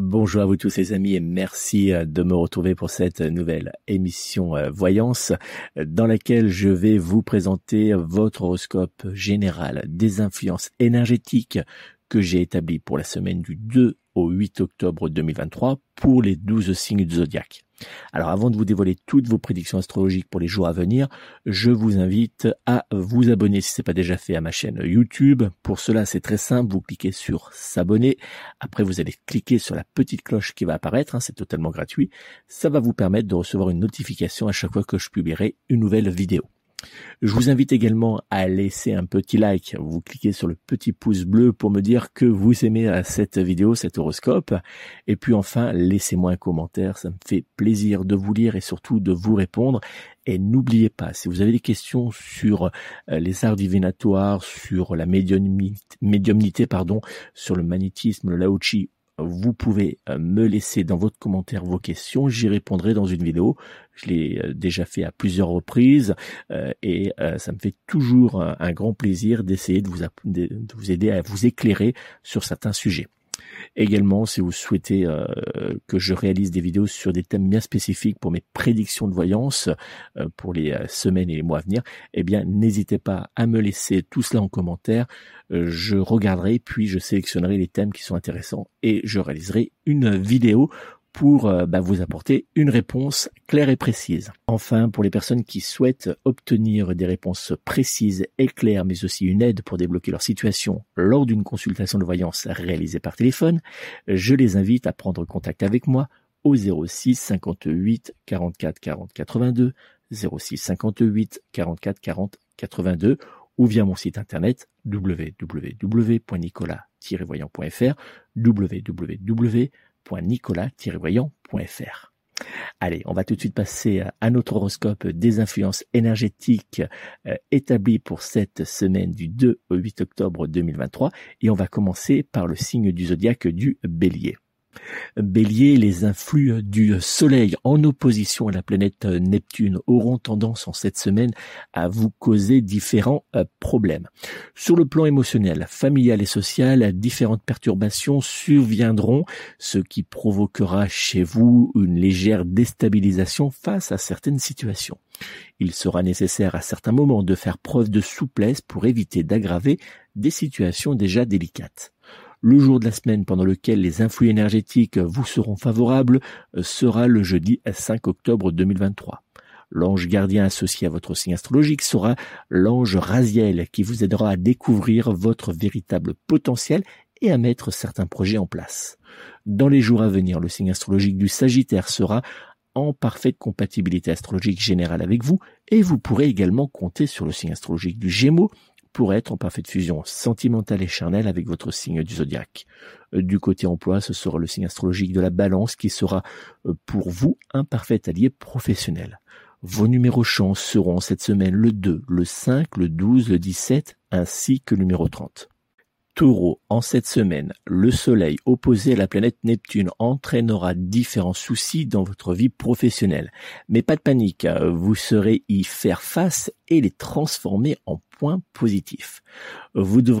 Bonjour à vous tous les amis et merci euh, de me retrouver pour cette nouvelle émission euh, Voyance dans laquelle je vais vous présenter votre horoscope général des influences énergétiques que j'ai établi pour la semaine du 2 au 8 octobre 2023 pour les 12 signes du zodiaque. Alors avant de vous dévoiler toutes vos prédictions astrologiques pour les jours à venir, je vous invite à vous abonner si ce n'est pas déjà fait à ma chaîne YouTube. Pour cela, c'est très simple, vous cliquez sur s'abonner. Après, vous allez cliquer sur la petite cloche qui va apparaître, hein, c'est totalement gratuit. Ça va vous permettre de recevoir une notification à chaque fois que je publierai une nouvelle vidéo. Je vous invite également à laisser un petit like. Vous cliquez sur le petit pouce bleu pour me dire que vous aimez euh, cette vidéo, cet horoscope. Et puis enfin, laissez-moi un commentaire. Ça me fait plaisir de vous lire et surtout de vous répondre. Et n'oubliez pas, si vous avez des questions sur euh, les arts divinatoires, sur la médiumnité, pardon, sur le magnétisme, le laochi vous pouvez euh, me laisser dans votre commentaire vos questions, j'y répondrai dans une vidéo. Je l'ai euh, déjà fait à plusieurs reprises euh, et ça me fait toujours un, grand plaisir d'essayer de vous, de vous aider à vous éclairer sur certains sujets. Également, si vous souhaitez euh, que je réalise des vidéos sur des thèmes bien spécifiques pour mes prédictions de voyance euh, pour les euh, semaines et les mois à venir, eh bien, n'hésitez pas à me laisser tout cela en commentaire. je regarderai, puis je sélectionnerai les thèmes qui sont intéressants et je réaliserai une vidéo pour euh, bah, vous apporter une réponse claire et précise. Enfin, pour les personnes qui souhaitent obtenir des réponses précises et claires, mais aussi une aide pour débloquer leur situation lors d'une consultation de voyance réalisée par téléphone, je les invite à prendre contact avec moi au 06 58 44 40 82, 06 58 44 40 82 ou via mon site internet www.nicolas-voyant.fr www nicolas-voyant.fr. Allez, on va tout de suite passer à notre horoscope des influences énergétiques euh, établies pour cette semaine du 2 au 8 octobre 2023 et on va commencer par le signe du zodiaque du bélier. Bélier, les influx du Soleil en opposition à la planète Neptune auront tendance en cette semaine à vous causer différents euh, problèmes. Sur le plan émotionnel, familial et social, différentes perturbations surviendront, ce qui provoquera chez vous une légère déstabilisation face à certaines situations. Il sera nécessaire à certains moments de faire preuve de souplesse pour éviter d'aggraver des situations déjà délicates. Le jour de la semaine pendant lequel les influx énergétiques vous seront favorables euh, sera le jeudi 5 octobre 2023. L'ange gardien associé à votre signe astrologique sera l'ange Raziel qui vous aidera à découvrir votre véritable potentiel et à mettre certains projets en place. Dans les jours à venir, le signe astrologique du Sagittaire sera en parfaite compatibilité astrologique générale avec vous et vous pourrez également compter sur le signe astrologique du Gémeaux pour être en parfaite fusion sentimentale et charnelle avec votre signe du zodiaque. Euh, du côté emploi, ce sera le signe astrologique de la balance qui sera euh, pour vous un parfait allié professionnel. Vos numéros chance seront cette semaine le 2, le 5, le 12, le 17 ainsi que le numéro 30. Taureau, en cette semaine, le Soleil opposé à la planète Neptune entraînera différents soucis dans votre vie professionnelle. Mais pas de panique, vous saurez y faire face et les transformer en points positifs. Vous devrez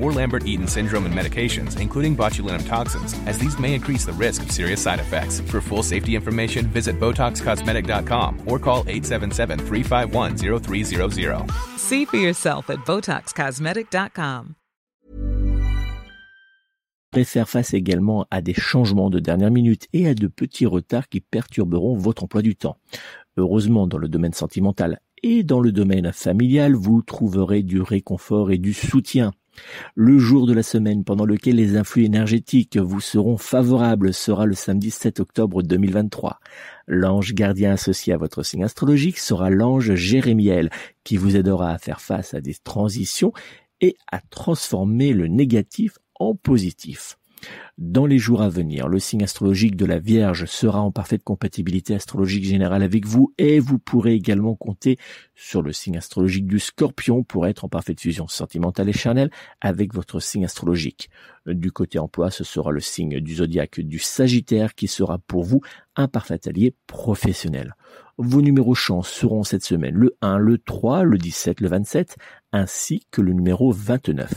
or Lambert-Eaton syndrome and medications, including botulinum toxins, as these may increase the risk of serious side effects. For full safety information, visit BotoxCosmetic.com or call 877-351-0300. See for yourself at BotoxCosmetic.com. faire face également à des changements de dernière minute et à de petits retards qui perturberont votre emploi du temps. Heureusement, dans le domaine sentimental et dans le domaine familial, vous trouverez du réconfort et du soutien. Le jour de la semaine pendant lequel les influx énergétiques vous seront favorables sera le samedi 7 octobre 2023. L'ange gardien associé à votre signe astrologique sera l'ange Jérémiel qui vous aidera à faire face à des transitions et à transformer le négatif en positif. Dans les jours à venir, le signe astrologique de la Vierge sera en parfaite compatibilité astrologique générale avec vous et vous pourrez également compter sur le signe astrologique du Scorpion pour être en parfaite fusion sentimentale et charnelle avec votre signe astrologique. Du côté emploi, ce sera le signe du zodiaque du Sagittaire qui sera pour vous un parfait allié professionnel. Vos numéros chance seront cette semaine le 1, le 3, le 17, le 27 ainsi que le numéro 29.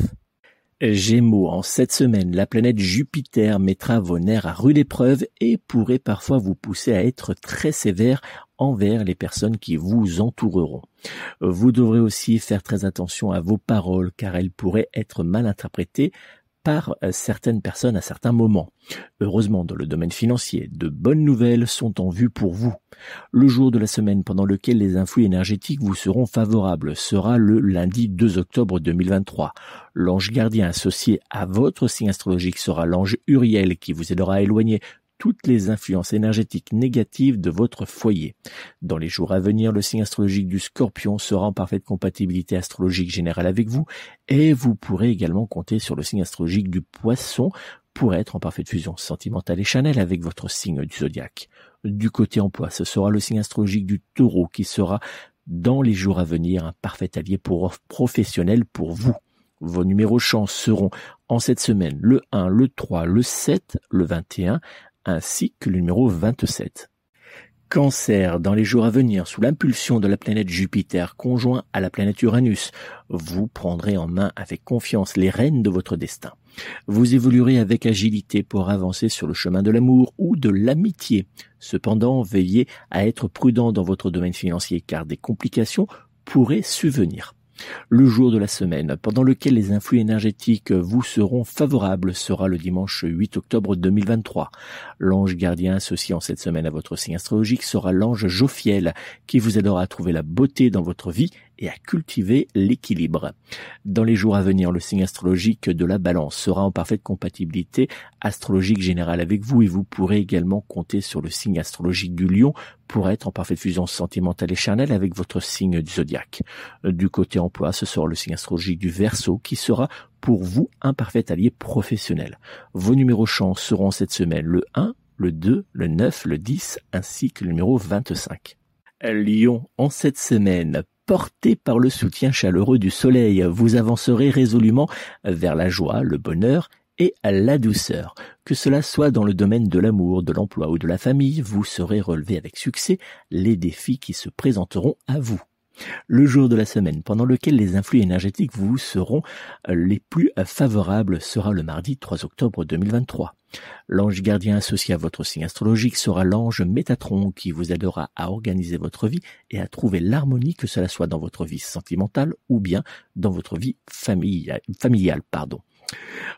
Gémeaux, en cette semaine, la planète Jupiter mettra vos nerfs à rude épreuve et pourrait parfois vous pousser à être très sévère envers les personnes qui vous entoureront. Vous devrez aussi faire très attention à vos paroles car elles pourraient être mal interprétées par euh, certaines personnes à certains moments. Heureusement, dans le domaine financier, de bonnes nouvelles sont en vue pour vous. Le jour de la semaine pendant lequel les influx énergétiques vous seront favorables sera le lundi 2 octobre 2023. L'ange gardien associé à votre signe astrologique sera l'ange Uriel qui vous aidera à éloigner toutes les influences énergétiques négatives de votre foyer. Dans les jours à venir, le signe astrologique du scorpion sera en parfaite compatibilité astrologique générale avec vous et vous pourrez également compter sur le signe astrologique du poisson pour être en parfaite fusion sentimentale et chanel avec votre signe du zodiaque. Du côté emploi, ce sera le signe astrologique du taureau qui sera dans les jours à venir un parfait allié pour professionnel pour vous. Vos numéros chance seront en cette semaine le 1, le 3, le 7, le 21, ainsi que le numéro 27. Cancer, dans les jours à venir, sous l'impulsion de la planète Jupiter conjoint à la planète Uranus, vous prendrez en main avec confiance les rênes de votre destin. Vous évoluerez avec agilité pour avancer sur le chemin de l'amour ou de l'amitié. Cependant, veillez à être prudent dans votre domaine financier car des complications pourraient subvenir. Le jour de la semaine pendant lequel les influx énergétiques vous seront favorables sera le dimanche 8 octobre 2023. L'ange gardien associé en cette semaine à votre signe astrologique sera l'ange Jophiel qui vous aidera à trouver la beauté dans votre vie et à cultiver l'équilibre. Dans les jours à venir, le signe astrologique de la balance sera en parfaite compatibilité astrologique générale avec vous et vous pourrez également compter sur le signe astrologique du lion pour être en parfaite fusion sentimentale et charnelle avec votre signe du zodiaque. Du côté emploi, ce sera le signe astrologique du verso qui sera pour vous un parfait allié professionnel. Vos numéros chance seront cette semaine le 1, le 2, le 9, le 10 ainsi que le numéro 25. Lion, en cette semaine, porté par le soutien chaleureux du soleil, vous avancerez résolument vers la joie, le bonheur et la douceur. Que cela soit dans le domaine de l'amour, de l'emploi ou de la famille, vous saurez relever avec succès les défis qui se présenteront à vous. Le jour de la semaine pendant lequel les influx énergétiques vous seront les plus favorables sera le mardi 3 octobre 2023. L'ange gardien associé à votre signe astrologique sera l'ange Métatron qui vous aidera à organiser votre vie et à trouver l'harmonie que cela soit dans votre vie sentimentale ou bien dans votre vie familiale. familiale pardon.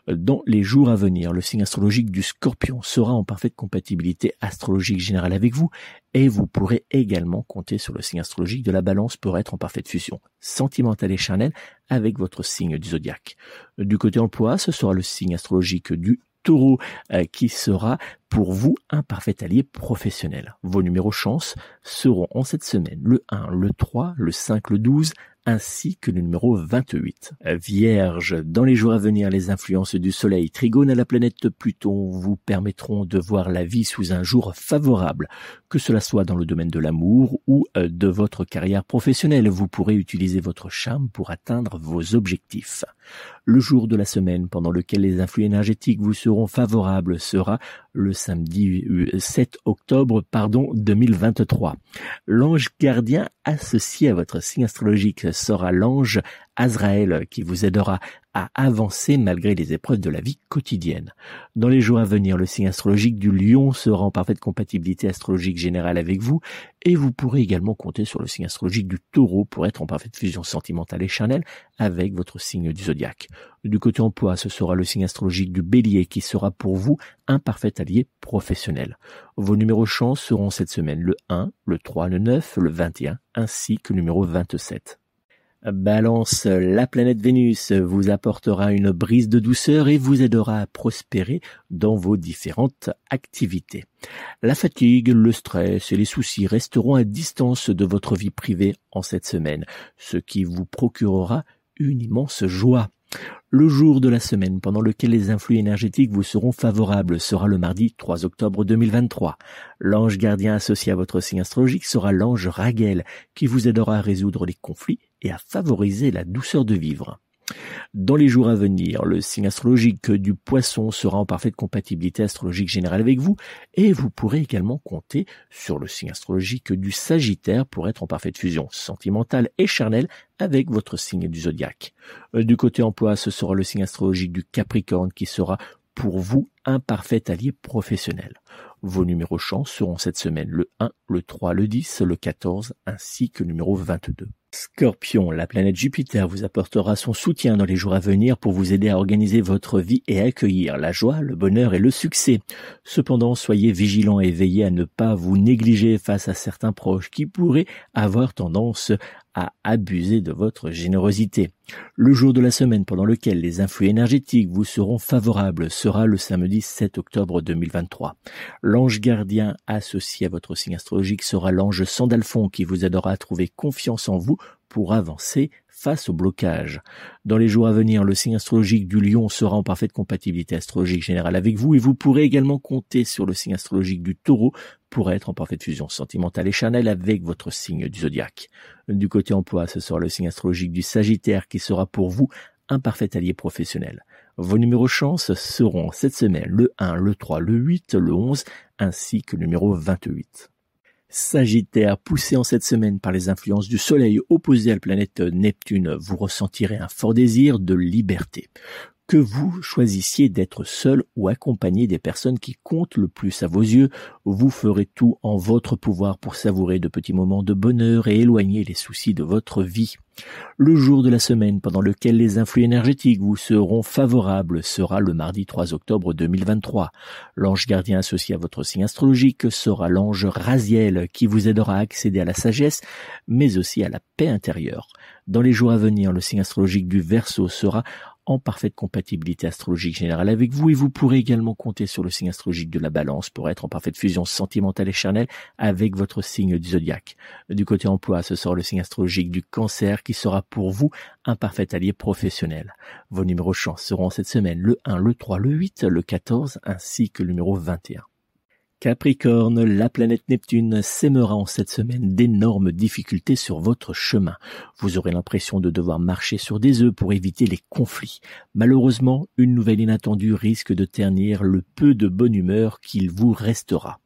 Dans les jours à venir, le signe astrologique du scorpion sera en parfaite compatibilité astrologique générale avec vous et vous pourrez également compter sur le signe astrologique de la balance pour être en parfaite fusion sentimentale et charnelle avec votre signe du zodiaque. Du côté emploi, ce sera le signe astrologique du taureau euh, qui sera pour vous un parfait allié professionnel. Vos numéros chance seront en cette semaine le 1, le 3, le 5, le 12, ainsi que le numéro 28. Vierge, dans les jours à venir, les influences du Soleil trigone à la planète Pluton vous permettront de voir la vie sous un jour favorable. Que cela soit dans le domaine de l'amour ou euh, de votre carrière professionnelle, vous pourrez utiliser votre charme pour atteindre vos objectifs. Le jour de la semaine pendant lequel les influx énergétiques vous seront favorables sera le samedi 7 euh, octobre pardon 2023. L'ange gardien associé à votre signe astrologique sera l'ange Azraël qui vous aidera à avancer malgré les épreuves de la vie quotidienne. Dans les jours à venir, le signe astrologique du lion sera en parfaite compatibilité astrologique générale avec vous et vous pourrez également compter sur le signe astrologique du taureau pour être en parfaite fusion sentimentale et charnelle avec votre signe du zodiaque. Du côté emploi, ce sera le signe astrologique du bélier qui sera pour vous un parfait allié professionnel. Vos numéros chance seront cette semaine le 1, le 3, le 9, le 21 ainsi que le numéro 27. Balance, la planète Vénus vous apportera une brise de douceur et vous aidera à prospérer dans vos différentes activités. La fatigue, le stress et les soucis resteront à distance de votre vie privée en cette semaine, ce qui vous procurera une immense joie. Le jour de la semaine pendant lequel les influx énergétiques vous seront favorables sera le mardi 3 octobre 2023. L'ange gardien associé à votre signe astrologique sera l'ange Raguel qui vous aidera à résoudre les conflits et à favoriser la douceur de vivre. Dans les jours à venir, le signe astrologique du poisson sera en parfaite compatibilité astrologique générale avec vous et vous pourrez également compter sur le signe astrologique du sagittaire pour être en parfaite fusion sentimentale et charnelle avec votre signe du zodiaque. Euh, du côté emploi, ce sera le signe astrologique du capricorne qui sera pour vous un parfait allié professionnel. Vos numéros chance seront cette semaine le 1, le 3, le 10, le 14 ainsi que le numéro 22. Scorpion, la planète Jupiter vous apportera son soutien dans les jours à venir pour vous aider à organiser votre vie et à accueillir la joie, le bonheur et le succès. Cependant, soyez vigilant et veillez à ne pas vous négliger face à certains proches qui pourraient avoir tendance à abuser de votre générosité. Le jour de la semaine pendant lequel les influx énergétiques vous seront favorables sera le samedi 7 octobre 2023. L'ange gardien associé à votre signe astrologique sera l'ange Sandalphon qui vous aidera à trouver confiance en vous pour avancer face au blocage. Dans les jours à venir, le signe astrologique du lion sera en parfaite compatibilité astrologique générale avec vous et vous pourrez également compter sur le signe astrologique du taureau pour être en parfaite fusion sentimentale et charnelle avec votre signe du zodiaque. Du côté emploi, ce sera le signe astrologique du sagittaire qui sera pour vous un parfait allié professionnel. Vos numéros chance seront cette semaine le 1, le 3, le 8, le 11 ainsi que le numéro 28. Sagittaire, poussé en cette semaine par les influences du Soleil opposé à la planète Neptune, vous ressentirez un fort désir de liberté. Que vous choisissiez d'être seul ou accompagné des personnes qui comptent le plus à vos yeux, vous ferez tout en votre pouvoir pour savourer de petits moments de bonheur et éloigner les soucis de votre vie. Le jour de la semaine pendant lequel les influx énergétiques vous seront favorables sera le mardi 3 octobre 2023. L'ange gardien associé à votre signe astrologique sera l'ange Raziel qui vous aidera à accéder à la sagesse mais aussi à la paix intérieure. Dans les jours à venir, le signe astrologique du Verseau sera en parfaite compatibilité astrologique générale avec vous et vous pourrez également compter sur le signe astrologique de la balance pour être en parfaite fusion sentimentale et charnelle avec votre signe du zodiaque. Du côté emploi, ce sera le signe astrologique du cancer qui sera pour vous un parfait allié professionnel. Vos numéros chance seront cette semaine le 1, le 3, le 8, le 14 ainsi que le numéro 21. Capricorne, la planète Neptune sèmera en cette semaine d'énormes difficultés sur votre chemin. Vous aurez l'impression de devoir marcher sur des œufs pour éviter les conflits. Malheureusement, une nouvelle inattendue risque de ternir le peu de bonne humeur qu'il vous restera.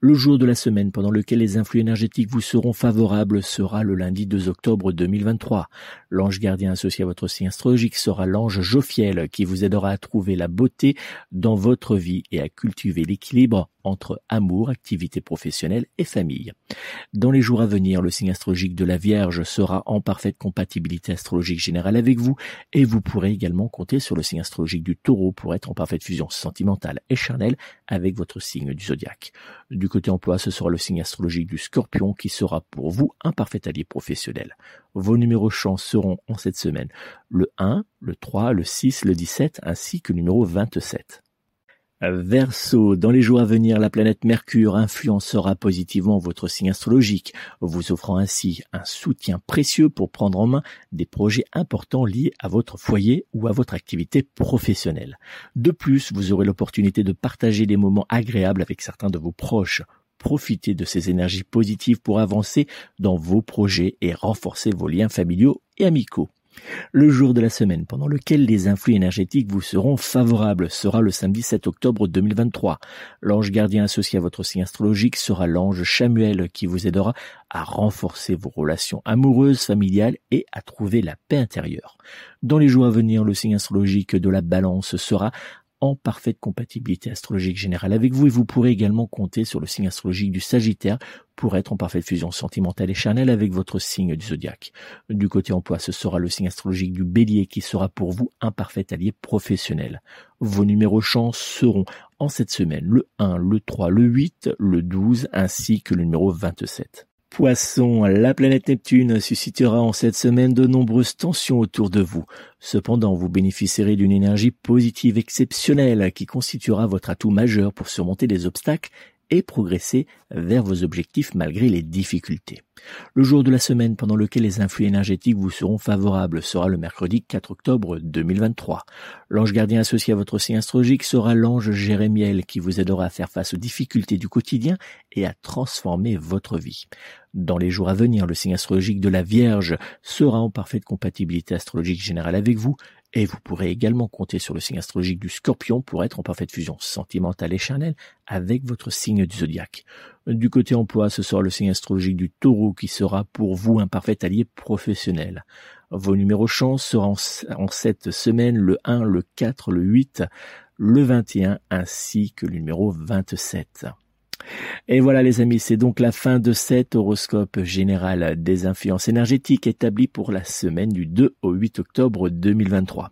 Le jour de la semaine pendant lequel les influx énergétiques vous seront favorables sera le lundi 2 octobre 2023. L'ange gardien associé à votre signe astrologique sera l'ange Jophiel qui vous aidera à trouver la beauté dans votre vie et à cultiver l'équilibre entre amour, activité professionnelle et famille. Dans les jours à venir, le signe astrologique de la Vierge sera en parfaite compatibilité astrologique générale avec vous et vous pourrez également compter sur le signe astrologique du Taureau pour être en parfaite fusion sentimentale et charnelle avec votre signe du zodiaque. Du côté emploi, ce sera le signe astrologique du Scorpion qui sera pour vous un parfait allié professionnel. Vos numéros chance seront en cette semaine le 1, le 3, le 6, le 17 ainsi que le numéro 27. Verseau, dans les jours à venir, la planète Mercure influencera positivement votre signe astrologique, vous offrant ainsi un soutien précieux pour prendre en main des projets importants liés à votre foyer ou à votre activité professionnelle. De plus, vous aurez l'opportunité de partager des moments agréables avec certains de vos proches. Profitez de ces énergies positives pour avancer dans vos projets et renforcer vos liens familiaux et amicaux. Le jour de la semaine pendant lequel les influx énergétiques vous seront favorables sera le samedi 7 octobre 2023. L'ange gardien associé à votre signe astrologique sera l'ange Chamuel qui vous aidera à renforcer vos relations amoureuses, familiales et à trouver la paix intérieure. Dans les jours à venir, le signe astrologique de la balance sera en parfaite compatibilité astrologique générale avec vous et vous pourrez également compter sur le signe astrologique du Sagittaire pour être en parfaite fusion sentimentale et charnelle avec votre signe du zodiaque. Du côté emploi, ce sera le signe astrologique du Bélier qui sera pour vous un parfait allié professionnel. Vos numéros chance seront en cette semaine le 1, le 3, le 8, le 12 ainsi que le numéro 27. Poisson, la planète Neptune suscitera en cette semaine de nombreuses tensions autour de vous. Cependant, vous bénéficierez d'une énergie positive exceptionnelle qui constituera votre atout majeur pour surmonter les obstacles et progresser vers vos objectifs malgré les difficultés. Le jour de la semaine pendant lequel les influx énergétiques vous seront favorables sera le mercredi 4 octobre 2023. L'ange gardien associé à votre signe astrologique sera l'ange Jérémiel qui vous aidera à faire face aux difficultés du quotidien et à transformer votre vie. Dans les jours à venir, le signe astrologique de la Vierge sera en parfaite compatibilité astrologique générale avec vous et vous pourrez également compter sur le signe astrologique du scorpion pour être en parfaite fusion sentimentale et charnelle avec votre signe du zodiaque. Du côté emploi, ce sera le signe astrologique du taureau qui sera pour vous un parfait allié professionnel. Vos numéros chance seront en cette semaine le 1, le 4, le 8, le 21 ainsi que le numéro 27. Et voilà les amis, c'est donc la fin de cet horoscope général des influences énergétiques établi pour la semaine du 2 au 8 octobre 2023.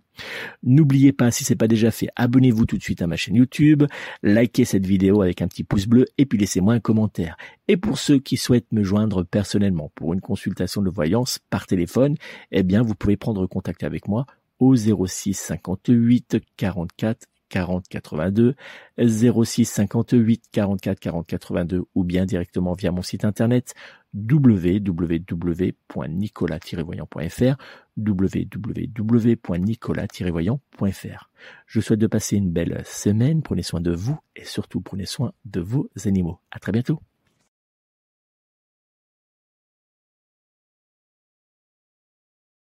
N'oubliez pas, si c'est pas déjà fait, abonnez-vous tout de suite à ma chaîne YouTube, likez cette vidéo avec un petit pouce bleu et puis laissez-moi un commentaire. Et pour ceux qui souhaitent me joindre personnellement pour une consultation de voyance par téléphone, eh bien vous pouvez prendre contact avec moi au 06 58 44 40 82 06 58 44 40 82 ou bien directement via mon site internet www.nicolas-voyant.fr www.nicolas-voyant.fr Je souhaite de passer une belle semaine, prenez soin de vous et surtout prenez soin de vos animaux. À très bientôt.